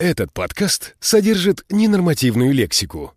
Этот подкаст содержит ненормативную лексику.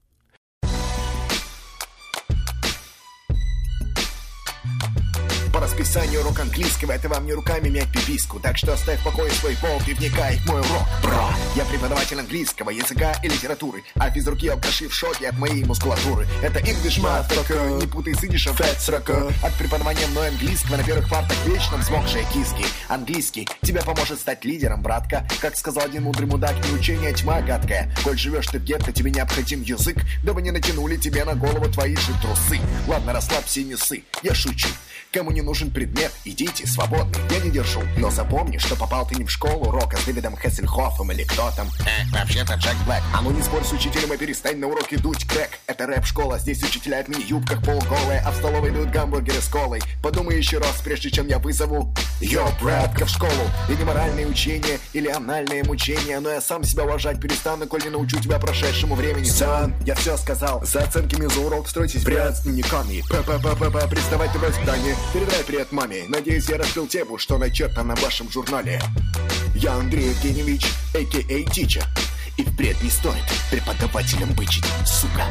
Расписанию урок английского это вам не руками мять пиписку. Так что оставь в покое свой болт и вникай в мой урок. Бро, я преподаватель английского языка и литературы А физруки алкаши в шоке от моей мускулатуры. Это English motherfucker, не путай с идишем sucker От преподавания мной английского на первых партах вечно взмокшие киски. Английский тебе поможет стать лидером, братка. Как сказал один мудрый мудак, не учение, тьма гадкая. Коль живешь ты в гетто, тебе необходим язык Дабы не натянули тебе на голову твои же трусы. Ладно, расслабься и не ссы, я шучу. Кому не нужен предмет, идите, свободны, я не держу. Но запомни, что попал ты не в школу рока с Дэвидом Хессельхофом или кто там. Э, вообще-то Джек Блэк. А ну не спорь с учителем и перестань на уроке дуть крэк. Это рэп-школа, здесь учителя в мини-юбках полуголые, а в столовой дают гамбургеры с колой. Подумай еще раз, прежде чем я вызову Йо, братка, в школу. Или моральные учения, или анальные мучения. Но я сам себя уважать перестану, коль не научу тебя прошедшему времени. Son, я все сказал. За оценками за урок стройтесь с дневниками. П-п-п-п-п, приставайте в здание. Передай привет маме. Надеюсь, я раскрыл тему, что начертано в вашем журнале. Я Андрей Евгеньевич, а.к.а. Тича. И впредь не стоит преподавателем бычить, сука.